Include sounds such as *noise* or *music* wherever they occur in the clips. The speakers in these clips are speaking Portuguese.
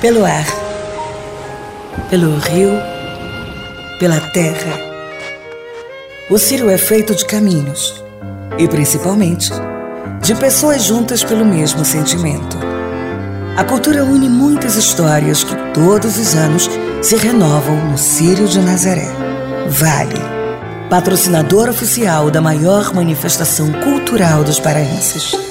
pelo ar, pelo rio, pela terra. O Círio é feito de caminhos e, principalmente, de pessoas juntas pelo mesmo sentimento. A cultura une muitas histórias que todos os anos se renovam no Círio de Nazaré. Vale, patrocinador oficial da maior manifestação cultural dos paraenses.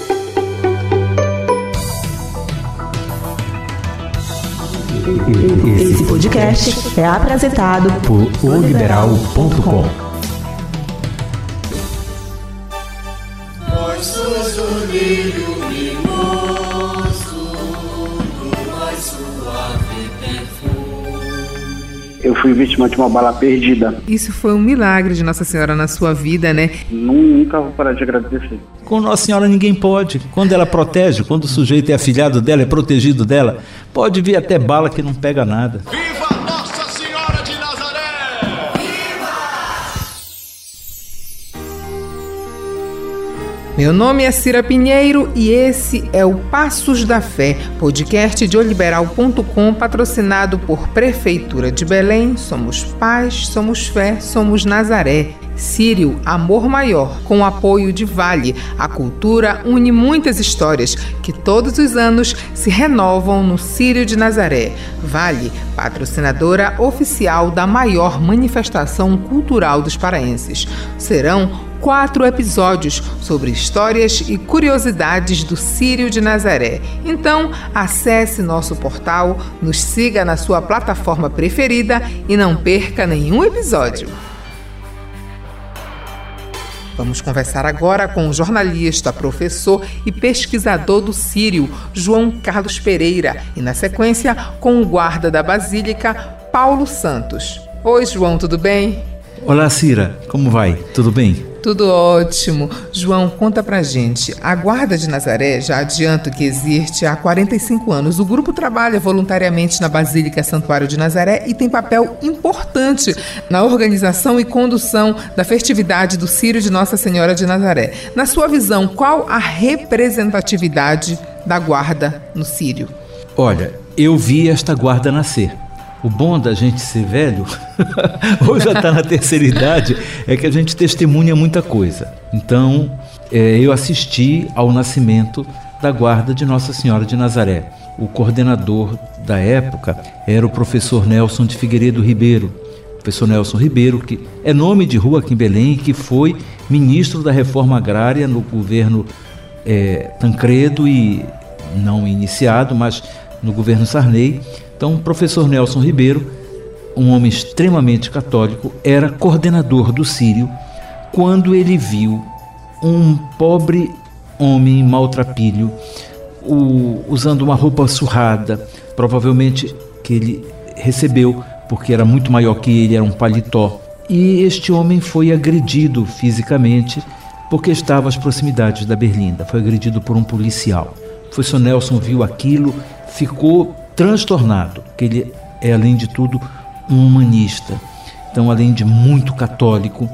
Esse podcast é apresentado por oliberal.com. eu fui vítima de uma bala perdida. Isso foi um milagre de Nossa Senhora na sua vida, né? Nunca vou parar de agradecer. Com Nossa Senhora ninguém pode. Quando ela protege, quando o sujeito é afilhado dela, é protegido dela, pode vir até bala que não pega nada. Viva Meu nome é Cira Pinheiro e esse é o Passos da Fé, podcast de oliberal.com, patrocinado por Prefeitura de Belém. Somos paz, somos fé, somos Nazaré. Sírio, Amor Maior, com o apoio de Vale. A cultura une muitas histórias que todos os anos se renovam no Sírio de Nazaré. Vale, patrocinadora oficial da maior manifestação cultural dos paraenses. Serão quatro episódios sobre histórias e curiosidades do Sírio de Nazaré. Então, acesse nosso portal, nos siga na sua plataforma preferida e não perca nenhum episódio. Vamos conversar agora com o jornalista, professor e pesquisador do Sírio, João Carlos Pereira, e na sequência com o guarda da Basílica, Paulo Santos. Oi, João, tudo bem? Olá, Cira, como vai? Tudo bem? Tudo ótimo. João, conta pra gente. A Guarda de Nazaré já adianto que existe há 45 anos. O grupo trabalha voluntariamente na Basílica Santuário de Nazaré e tem papel importante na organização e condução da festividade do Círio de Nossa Senhora de Nazaré. Na sua visão, qual a representatividade da Guarda no Círio? Olha, eu vi esta guarda nascer. O bom da gente ser velho, *laughs* ou já está na terceira idade, é que a gente testemunha muita coisa. Então, é, eu assisti ao nascimento da guarda de Nossa Senhora de Nazaré. O coordenador da época era o professor Nelson de Figueiredo Ribeiro. Professor Nelson Ribeiro, que é nome de rua aqui em Belém, que foi ministro da reforma agrária no governo é, Tancredo e não iniciado, mas no governo Sarney. Então, o professor Nelson Ribeiro, um homem extremamente católico, era coordenador do Sírio quando ele viu um pobre homem maltrapilho o, usando uma roupa surrada, provavelmente que ele recebeu porque era muito maior que ele, era um paletó. E este homem foi agredido fisicamente porque estava às proximidades da Berlinda. Foi agredido por um policial. O professor Nelson viu aquilo, ficou transtornado, que ele é, além de tudo, um humanista. Então, além de muito católico,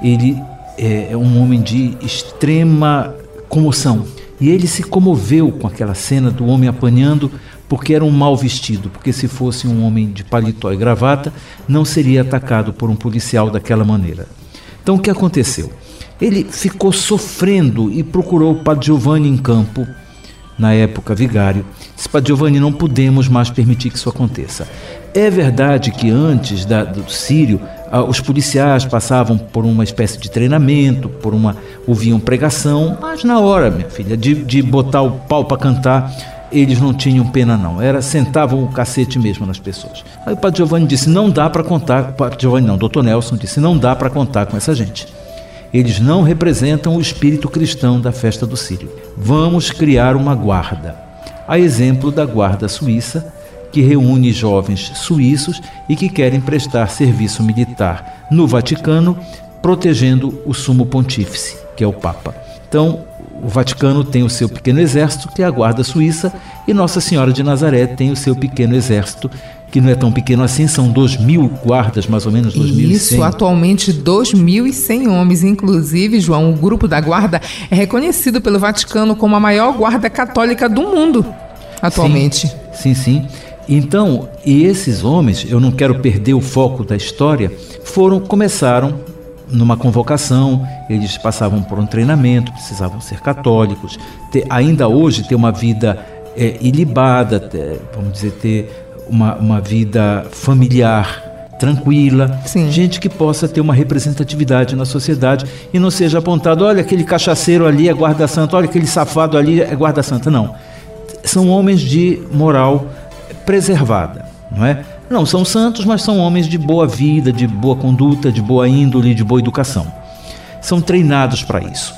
ele é, é um homem de extrema comoção. E ele se comoveu com aquela cena do homem apanhando porque era um mal vestido, porque se fosse um homem de paletó e gravata, não seria atacado por um policial daquela maneira. Então o que aconteceu? Ele ficou sofrendo e procurou o Padre Giovanni em campo, na época vigário, disse para Giovanni, não podemos mais permitir que isso aconteça. É verdade que antes da, do Sírio, os policiais passavam por uma espécie de treinamento, por uma ouviam pregação, mas na hora, minha filha, de, de botar o pau para cantar, eles não tinham pena não, era sentavam o cacete mesmo nas pessoas. Aí o Padre Giovanni disse, não dá para contar, Padre Giovanni não, Dr. Nelson disse, não dá para contar com essa gente. Eles não representam o espírito cristão da festa do Sírio. Vamos criar uma guarda. A exemplo da guarda suíça, que reúne jovens suíços e que querem prestar serviço militar no Vaticano, protegendo o sumo pontífice, que é o Papa. Então, o Vaticano tem o seu pequeno exército, que é a Guarda Suíça, e Nossa Senhora de Nazaré tem o seu pequeno exército, que não é tão pequeno assim, são 2 mil guardas, mais ou menos 2.100. Isso, atualmente 2.100 homens. Inclusive, João, o grupo da guarda é reconhecido pelo Vaticano como a maior guarda católica do mundo, atualmente. Sim, sim. sim. Então, e esses homens, eu não quero perder o foco da história, foram começaram numa convocação, eles passavam por um treinamento, precisavam ser católicos, ter, ainda hoje ter uma vida é, ilibada, ter, vamos dizer, ter uma, uma vida familiar tranquila, Sim. gente que possa ter uma representatividade na sociedade e não seja apontado, olha aquele cachaceiro ali é guarda-santa, olha aquele safado ali é guarda-santa. Não. São homens de moral preservada, não é? Não são santos, mas são homens de boa vida, de boa conduta, de boa índole, de boa educação. São treinados para isso.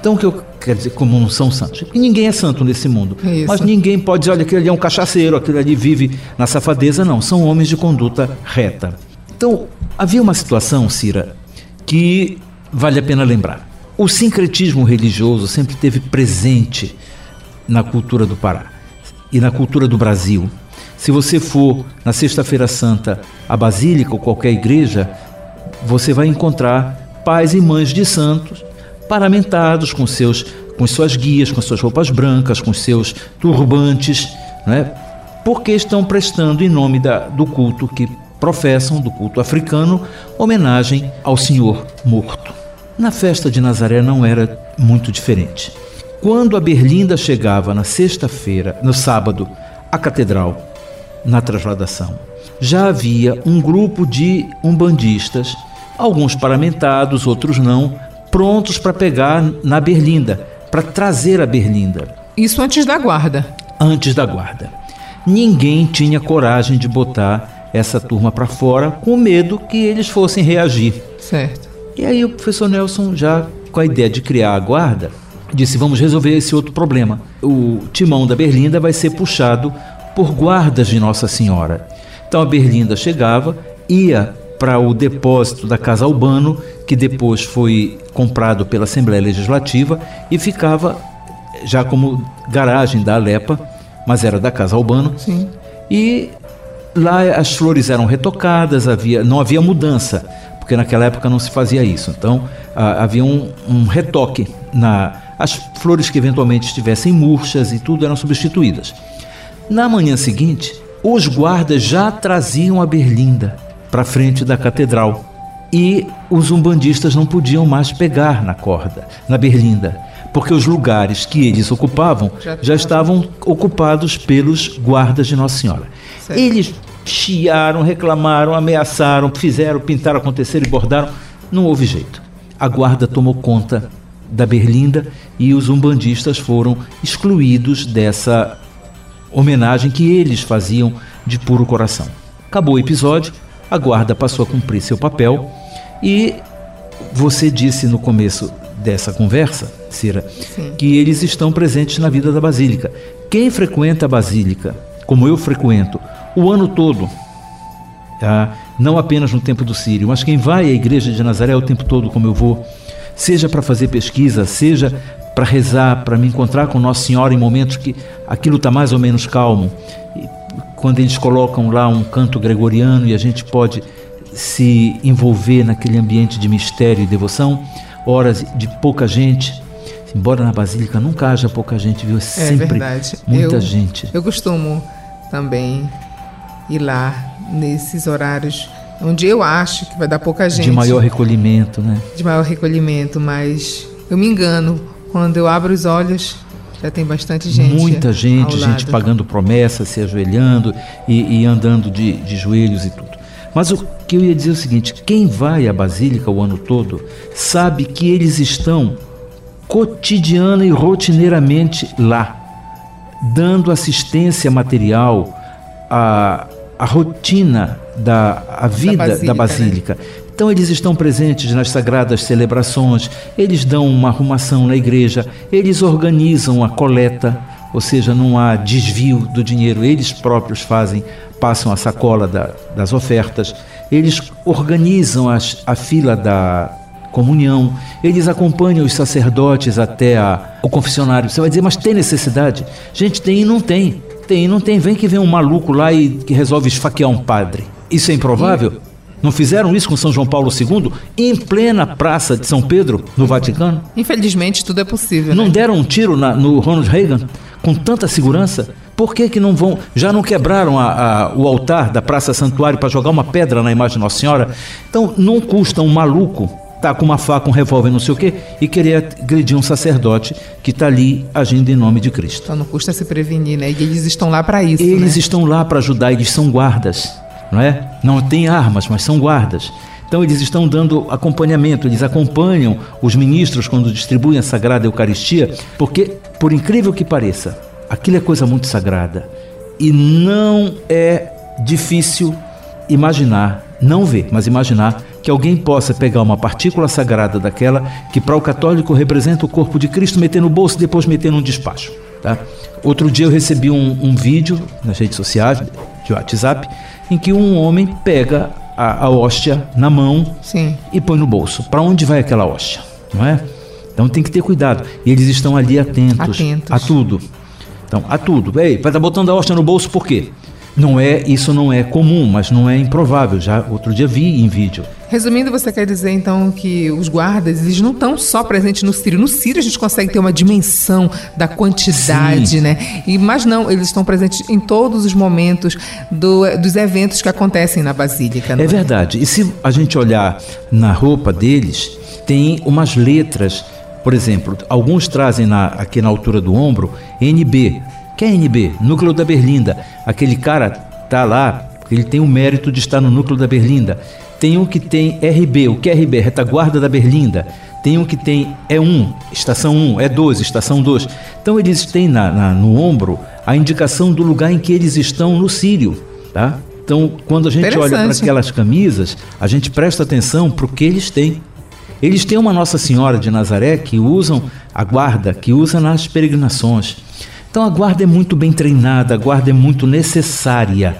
Então, o que eu quero dizer, como não são santos? Ninguém é santo nesse mundo. Isso. Mas ninguém pode dizer, olha, aquele ali é um cachaceiro, aquele ali vive na safadeza. Não, são homens de conduta reta. Então, havia uma situação, Cira, que vale a pena lembrar. O sincretismo religioso sempre teve presente na cultura do Pará e na cultura do Brasil. Se você for na Sexta-feira Santa à Basílica ou qualquer igreja, você vai encontrar pais e mães de santos paramentados com seus com suas guias, com suas roupas brancas, com seus turbantes, né? porque estão prestando em nome da, do culto que professam, do culto africano, homenagem ao Senhor morto. Na festa de Nazaré não era muito diferente. Quando a Berlinda chegava na sexta-feira, no sábado, à catedral, na trasladação, já havia um grupo de umbandistas, alguns paramentados, outros não, prontos para pegar na Berlinda, para trazer a Berlinda Isso antes da guarda. antes da guarda. Ninguém tinha coragem de botar essa turma para fora com medo que eles fossem reagir. Certo. E aí o professor Nelson, já com a ideia de criar a guarda, disse: vamos resolver esse outro problema. O timão da Berlinda vai ser puxado por guardas de Nossa Senhora. Então a Berlinda chegava, ia para o depósito da Casa Albano, que depois foi comprado pela Assembleia Legislativa e ficava já como garagem da Alepa, mas era da Casa Albano. Sim. E lá as flores eram retocadas, havia, não havia mudança, porque naquela época não se fazia isso. Então ah, havia um, um retoque na as flores que eventualmente estivessem murchas e tudo eram substituídas. Na manhã seguinte, os guardas já traziam a berlinda para frente da catedral e os umbandistas não podiam mais pegar na corda, na berlinda, porque os lugares que eles ocupavam Já estavam ocupados pelos guardas de Nossa Senhora. Eles chiaram, reclamaram, ameaçaram, fizeram, pintaram, aconteceram e bordaram. Não houve jeito. A guarda tomou conta da berlinda e os umbandistas foram excluídos dessa homenagem que eles faziam de puro coração. Acabou o episódio, a guarda passou a cumprir seu papel e você disse no começo dessa conversa, Cira, que eles estão presentes na vida da Basílica. Quem frequenta a Basílica, como eu frequento, o ano todo, tá? não apenas no tempo do Sírio, mas quem vai à igreja de Nazaré o tempo todo, como eu vou, seja para fazer pesquisa, seja para rezar, para me encontrar com Nossa Senhora em momentos que aquilo está mais ou menos calmo, quando eles colocam lá um canto gregoriano e a gente pode se envolver naquele ambiente de mistério e devoção, horas de pouca gente. Embora na Basílica nunca haja pouca gente, viu? É É sempre verdade. muita eu, gente. Eu costumo também ir lá nesses horários onde eu acho que vai dar pouca gente. De maior recolhimento, né? de maior recolhimento, mas eu me engano. Quando eu abro os olhos, já tem bastante gente. Muita gente, gente pagando promessas, se ajoelhando e, e andando de, de joelhos e tudo. Mas o que eu ia dizer é o seguinte: quem vai à Basílica o ano todo sabe que eles estão cotidiana e rotineiramente lá, dando assistência material à, à rotina da à vida da Basílica, Basílica. Então eles estão presentes nas sagradas celebrações, eles dão uma arrumação na igreja, eles organizam a coleta, ou seja, não há desvio do dinheiro, eles próprios fazem, passam a sacola da- das ofertas, eles organizam as- a fila da comunhão, eles acompanham os sacerdotes até a- o confessionário. Você vai dizer, mas tem necessidade? Gente, tem e não tem. Tem e não tem. Vem que vem um maluco lá e que resolve esfaquear um padre. Isso é improvável? Não fizeram isso com São João Paulo II em plena praça de São Pedro, no Vaticano? Infelizmente, tudo é possível. Não né? deram um tiro na- no Ronald Reagan com tanta segurança? Por que, que não vão? Já não quebraram a, a, o altar da Praça Santuário para jogar uma pedra na imagem de Nossa Senhora? Então não custa um maluco tá com uma faca, um revólver, não sei o quê, e querer agredir um sacerdote que está ali agindo em nome de Cristo. Então não custa se prevenir, né? E eles estão lá para isso. Eles né? estão lá para ajudar, eles são guardas, não é? Não têm armas, mas são guardas. Então eles estão dando acompanhamento, eles acompanham os ministros quando distribuem a Sagrada Eucaristia, porque, por incrível que pareça, aquilo é coisa muito sagrada. E não é difícil imaginar, não ver, mas imaginar que alguém possa pegar uma partícula sagrada daquela que para o católico representa o corpo de Cristo, meter no bolso e depois meter num despacho. Tá? Outro dia eu recebi um, um vídeo nas redes sociais, de WhatsApp, em que um homem pega a, a hóstia na mão Sim. e põe no bolso. Para onde vai aquela hóstia? Não é? Então tem que ter cuidado. E eles estão ali atentos, Atentos. a tudo. Então, a tudo. Ei, vai estar botando a hóstia no bolso por quê? Não é, isso não é comum, mas não é improvável. Já outro dia vi em vídeo. Resumindo, você quer dizer então que os guardas eles não estão só presentes no Sírio. No Sírio a gente consegue ter uma dimensão da quantidade, Sim. né? E, mas não, eles estão presentes em todos os momentos do- dos eventos que acontecem na Basílica. não É verdade. E se a gente olhar na roupa deles, tem umas letras. Por exemplo, alguns trazem na- aqui na altura do ombro NB. Que é NB? Núcleo da Berlinda. Aquele cara tá lá, porque ele tem o mérito de estar no núcleo da Berlinda. Tem um que tem RB. O que é RB? Retaguarda da Berlinda. Tem um que tem E1, estação 1, E2, estação 2. Então eles têm na- na- no ombro a indicação do lugar em que eles estão no Sírio. Tá? Então, quando a gente olha para aquelas camisas, a gente presta atenção para o que eles têm. Eles têm uma Nossa Senhora de Nazaré que usam a guarda, que usa nas peregrinações. Então a guarda é muito bem treinada, a guarda é muito necessária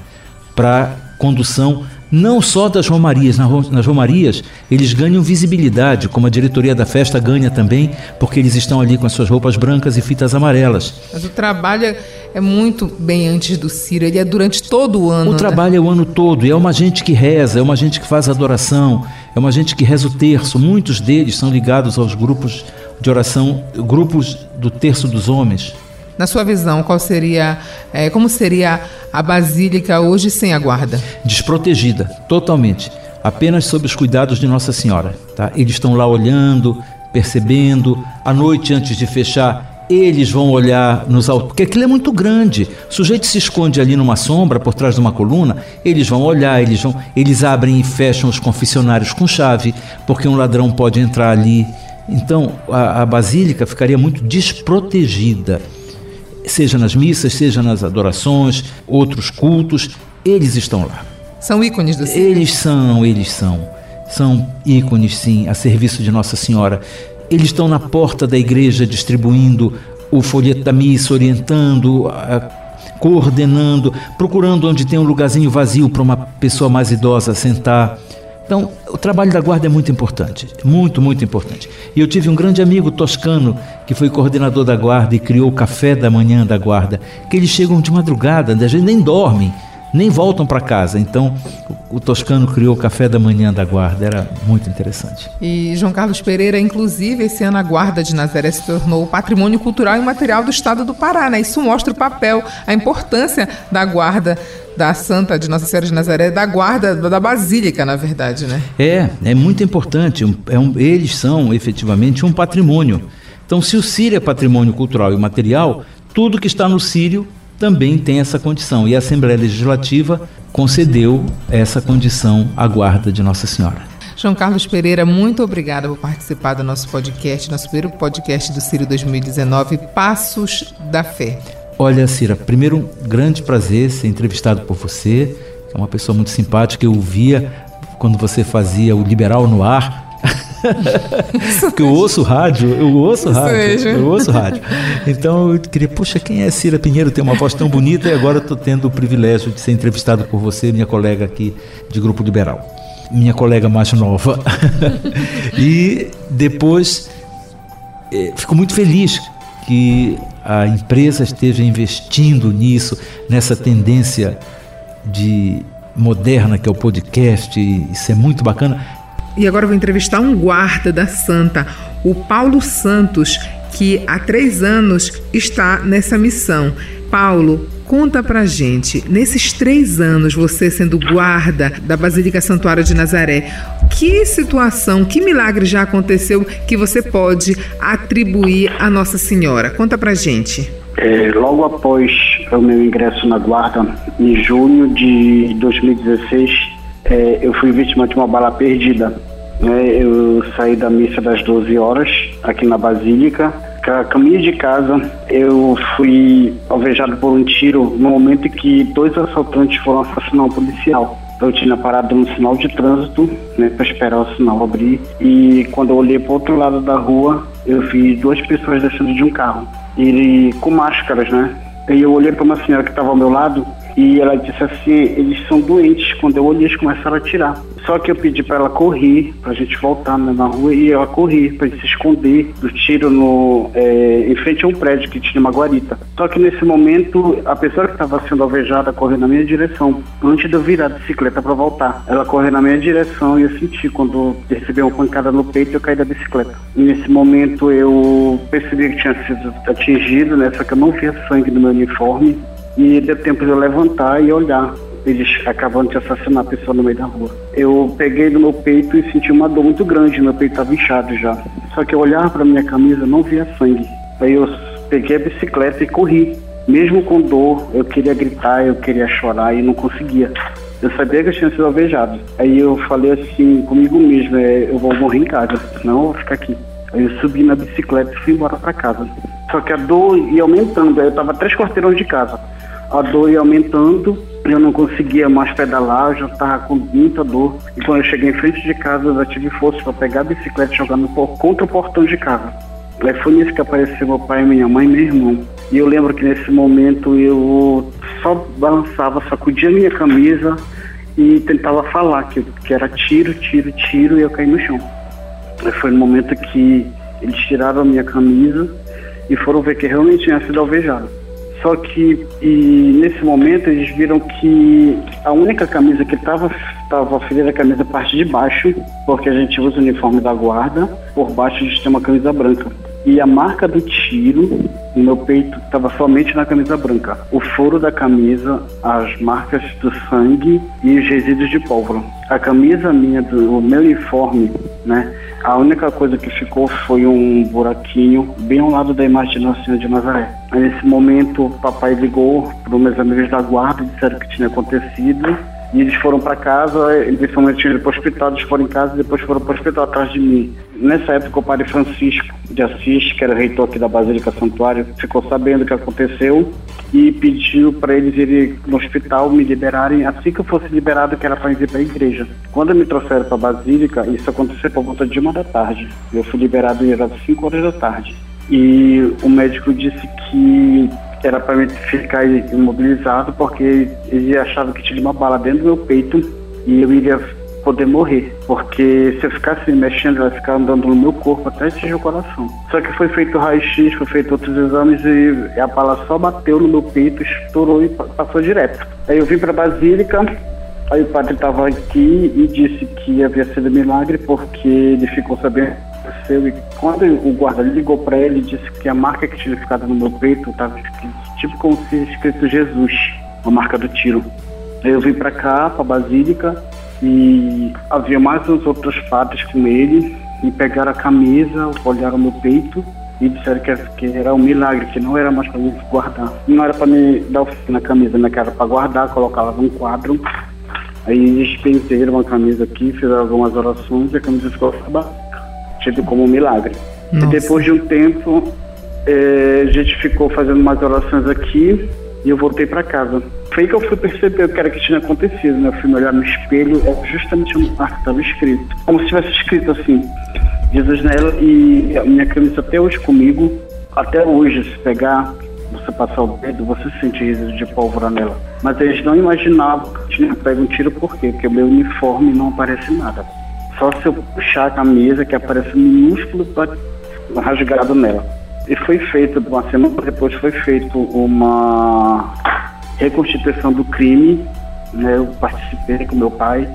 para condução não só das romarias, na ro- nas romarias eles ganham visibilidade, como a diretoria da festa ganha também, porque eles estão ali com as suas roupas brancas e fitas amarelas. Mas o trabalho é- muito bem antes do Sírio, ele é durante todo o ano. O né? trabalho é o ano todo, e é uma gente que reza, é uma gente que faz adoração, é uma gente que reza o terço. Muitos deles são ligados aos grupos de oração, grupos do terço dos homens. Na sua visão, qual seria, é, como seria a Basílica hoje sem a guarda? desprotegida, totalmente, apenas sob os cuidados de Nossa Senhora. Tá? Eles estão lá olhando, percebendo, à noite antes de fechar, eles vão olhar nos altos, porque aquilo é muito grande. O sujeito se esconde ali numa sombra, por trás de uma coluna, eles vão olhar, eles vão, eles abrem e fecham os confessionários com chave, porque um ladrão pode entrar ali. Então, a, a basílica ficaria muito desprotegida seja nas missas, seja nas adorações, outros cultos, eles estão lá. São ícones do. Eles são, eles são. São ícones, sim, a serviço de Nossa Senhora. Eles estão na porta da igreja distribuindo o folheto da missa, orientando, coordenando, procurando onde tem um lugarzinho vazio para uma pessoa mais idosa sentar. Então, o trabalho da guarda é muito importante, muito, muito importante. E eu tive um grande amigo toscano que foi coordenador da guarda e criou o café da manhã da guarda, que eles chegam de madrugada, às vezes nem dormem, nem voltam para casa. Então, o, toscano criou o café da manhã da guarda, era muito interessante. E João Carlos Pereira, inclusive, esse ano a Guarda de Nazaré se tornou patrimônio cultural e material do estado do Pará, né? Isso mostra o papel, a importância da guarda da Santa de Nossa Senhora de Nazaré, da guarda da Basílica, na verdade, né? É, é muito importante. é um- eles são efetivamente um patrimônio. Então, se o Sírio é patrimônio cultural e material, tudo que está no Sírio também tem essa condição. E a Assembleia Legislativa concedeu essa condição à guarda de Nossa Senhora. João Carlos Pereira, muito obrigada por participar do nosso podcast, nosso primeiro podcast do Sírio 2019, Passos da Fé. Olha, Cira, primeiro, um grande prazer ser entrevistado por você. É uma pessoa muito simpática. Eu via quando você fazia o Liberal no Ar. *laughs* Porque eu ouço rádio, eu ouço rádio, mesmo. eu ouço rádio. Então eu queria, poxa, quem é Cira Pinheiro? Tem uma voz tão bonita e agora estou tendo o privilégio de ser entrevistado por você, minha colega aqui de Grupo Liberal. Minha colega mais nova. *laughs* e depois eh, fico muito feliz que a empresa esteja investindo nisso, nessa tendência de moderna que é o podcast. e Isso é muito bacana. E agora vou entrevistar um guarda da Santa, o Paulo Santos, que há três anos está nessa missão. Paulo, conta pra gente, nesses três anos, você sendo guarda da Basílica Santuário de Nazaré, que situação, que milagre já aconteceu que você pode atribuir à Nossa Senhora? Conta pra gente. É, logo após o meu ingresso na guarda, em junho de 2016, é, eu fui vítima de uma bala perdida. Né? Eu saí da missa das 12 horas aqui na Basílica. A caminho de casa, eu fui alvejado por um tiro no momento que dois assaltantes foram assassinar um policial. Eu tinha parado no sinal de trânsito, né, para esperar o sinal abrir. E quando eu olhei para outro lado da rua, eu vi duas pessoas descendo de um carro. E com máscaras, né? E eu olhei para uma senhora que estava ao meu lado e ela disse assim: eles são doentes. Quando eu olhei, eles começaram a atirar. Só que eu pedi para ela correr, para a gente voltar né, na rua, e ela correr, para se esconder do tiro no, é, em frente a um prédio que tinha uma guarita. Só que nesse momento, a pessoa que estava sendo alvejada correu na minha direção, antes de eu virar a bicicleta para voltar. Ela correu na minha direção e eu senti quando recebi uma pancada no peito, eu caí da bicicleta. E nesse momento eu percebi que tinha sido atingido, né, só que eu não via sangue no meu uniforme e deu tempo de eu levantar e olhar. Eles acabando de assassinar a pessoa no meio da rua. Eu peguei no meu peito e senti uma dor muito grande, meu peito estava inchado já. Só que eu olhava para minha camisa não via sangue. Aí eu peguei a bicicleta e corri. Mesmo com dor, eu queria gritar, eu queria chorar e não conseguia. Eu sabia que eu tinha sido alvejado. Aí eu falei assim comigo mesmo, é, eu vou morrer em casa, não eu vou ficar aqui. Aí eu subi na bicicleta e fui embora para casa. Só que a dor ia aumentando, aí eu estava três quarteirões de casa a dor ia aumentando, eu não conseguia mais pedalar, eu já estava com muita dor. E quando eu cheguei em frente de casa, eu já tive força para pegar a bicicleta e jogar no, contra o portão de casa. Aí foi nisso que apareceu meu pai, minha mãe e meu irmão. E eu lembro que nesse momento eu só balançava, sacudia minha camisa e tentava falar que, que era tiro, tiro, tiro e eu caí no chão. Aí foi no momento que eles tiraram a minha camisa e foram ver que realmente tinha sido alvejado. Só que nesse momento eles viram que a única camisa que estava estava ferida a camisa parte de baixo, porque a gente usa o uniforme da guarda, por baixo a gente tem uma camisa branca. E a marca do tiro meu peito estava somente na camisa branca. O furo da camisa, as marcas do sangue e os resíduos de pólvora. A camisa minha, do, o meu uniforme, né? A única coisa que ficou foi um buraquinho bem ao lado da imagem de Nossa Senhora de Nazaré. Aí, nesse momento, papai ligou para meus amigos da guarda, disseram que tinha acontecido. E eles foram para casa, eles tinham ido para o hospital, eles foram em casa e depois foram para o hospital atrás de mim. Nessa época, o padre Francisco de Assis, que era reitor aqui da Basílica Santuário, ficou sabendo o que aconteceu e pediu para eles irem no hospital me liberarem assim que eu fosse liberado, que era para ir para a igreja. Quando me trouxeram para a Basílica, isso aconteceu por volta de uma da tarde. Eu fui liberado às 5 horas da tarde. E o médico disse que era para ficar imobilizado porque ele achava que tinha uma bala dentro do meu peito e eu iria poder morrer, porque se eu ficasse mexendo, ela ficar andando no meu corpo até atingir o coração. Só que foi feito raio-x, foi feito outros exames e a bala só bateu no meu peito, estourou e passou direto. Aí eu vim para Basílica, aí o padre estava aqui e disse que havia sido milagre porque ele ficou sabendo aconteceu e quando o guarda ligou para ele, disse que a marca que tinha ficado no meu peito estava tipo como se escrito Jesus, a marca do tiro. Eu vim para cá, para Basílica, e havia mais uns outros padres com ele, e pegaram a camisa, olharam meu peito e disseram que, que era um milagre, que não era mais para me guardar. Não era para me dar na camisa, né? Que era para guardar, colocar ela num quadro. Aí eles pentearam a camisa aqui, fizeram algumas orações e a camisa ficou tido como um milagre. Nossa. E depois de um tempo, é, a gente ficou fazendo umas orações aqui e eu voltei para casa. Foi aí que eu fui perceber o que era que tinha acontecido, né? Eu fui me olhar no espelho, é justamente onde estava escrito. Como se tivesse escrito assim, Jesus nela e a minha camisa até hoje comigo, até hoje, se pegar, você passar o dedo, você sente resíduo de pólvora nela. Mas eles não imaginavam que tinha pego um tiro, por quê? Porque o meu uniforme não aparece nada. Só se eu puxar a camisa que aparece minúsculo rasgado nela. E foi feito, uma semana depois foi feito uma reconstituição do crime, né? Eu participei com meu pai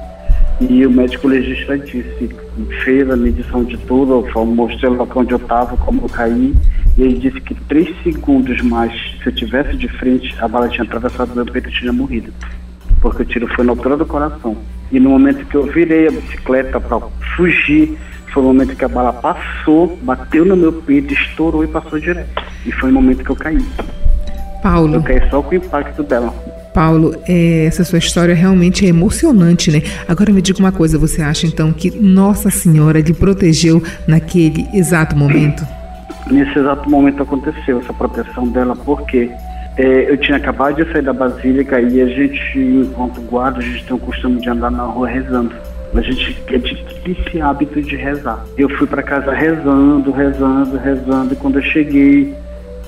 e o médico legista disse, fez a medição de tudo, mostrei o local onde eu estava, como eu caí E ele disse que três segundos mais, se eu tivesse de frente, a bala tinha atravessado meu peito e tinha morrido. Porque o tiro foi na altura do coração. E no momento que eu virei a bicicleta para fugir, foi o momento que a bala passou, bateu no meu peito, estourou e passou direto. E foi o momento que eu caí. Paulo. Eu caí só com o impacto dela. Paulo, é, essa sua história realmente é emocionante, né? Agora me diga uma coisa, você acha então que Nossa Senhora lhe protegeu naquele exato momento? Nesse exato momento aconteceu essa proteção dela, porque é, eu tinha acabado de sair da Basílica e a gente, enquanto guarda, a gente tem o costume de andar na rua rezando. A gente é de esse hábito de rezar. Eu fui para casa rezando, rezando, rezando, e quando eu cheguei,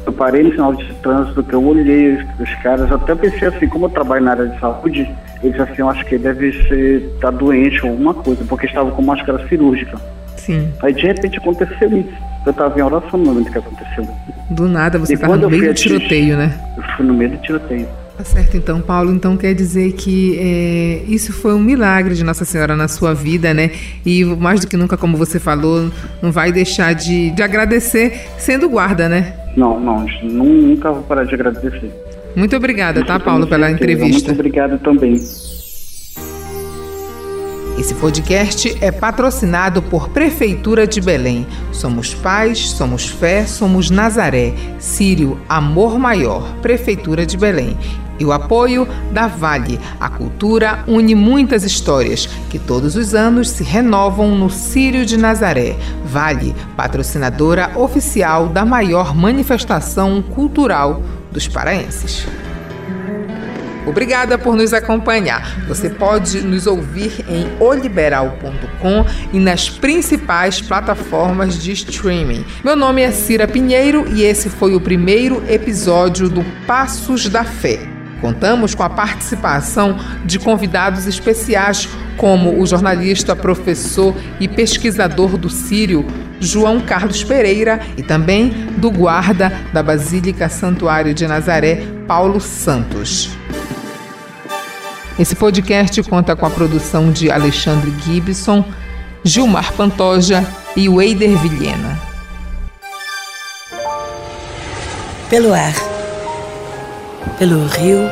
eu parei no sinal de trânsito, que eu olhei os, os caras, até pensei assim, como eu trabalho na área de saúde, eles assim, eu acho que ele deve ser tá doente ou alguma coisa, porque estava com máscara cirúrgica. Sim. Aí de repente aconteceu isso. Eu estava em oração no momento que aconteceu. Do nada você estava quando no meio do tiroteio, né? Eu fui no meio do tiroteio. Tá certo, então, Paulo. Então quer dizer que é, isso foi um milagre de Nossa Senhora na sua vida, né? E mais do que nunca, como você falou, não vai deixar de, de agradecer sendo guarda, né? Não, não, nunca vou parar de agradecer. Muito obrigada, tá, Paulo, pela entrevista. Muito obrigado também. Esse podcast é patrocinado por Prefeitura de Belém. Somos paz, somos fé, somos Nazaré. Sírio, amor maior. Prefeitura de Belém. E o apoio da Vale. A cultura une muitas histórias que todos os anos se renovam no Sírio de Nazaré. Vale, patrocinadora oficial da maior manifestação cultural dos paraenses. Obrigada por nos acompanhar. Você pode nos ouvir em oliberal.com e nas principais plataformas de streaming. Meu nome é Cira Pinheiro e esse foi o primeiro episódio do Passos da Fé. Contamos com a participação de convidados especiais, como o jornalista, professor e pesquisador do Sírio, João Carlos Pereira, e também do guarda da Basílica Santuário de Nazaré, Paulo Santos. Esse podcast conta com a produção de Alexandre Gibson, Gilmar Pantoja e Weider Vilhena. Pelo ar, pelo rio,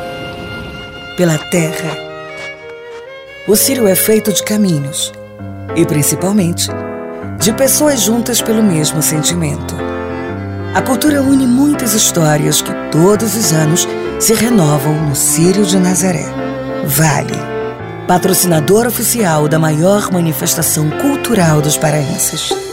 pela terra. O Sírio é feito de caminhos e, principalmente, de pessoas juntas pelo mesmo sentimento. A cultura une muitas histórias que todos os anos se renovam no Sírio de Nazaré. Vale, patrocinador oficial da maior manifestação cultural dos paraenses.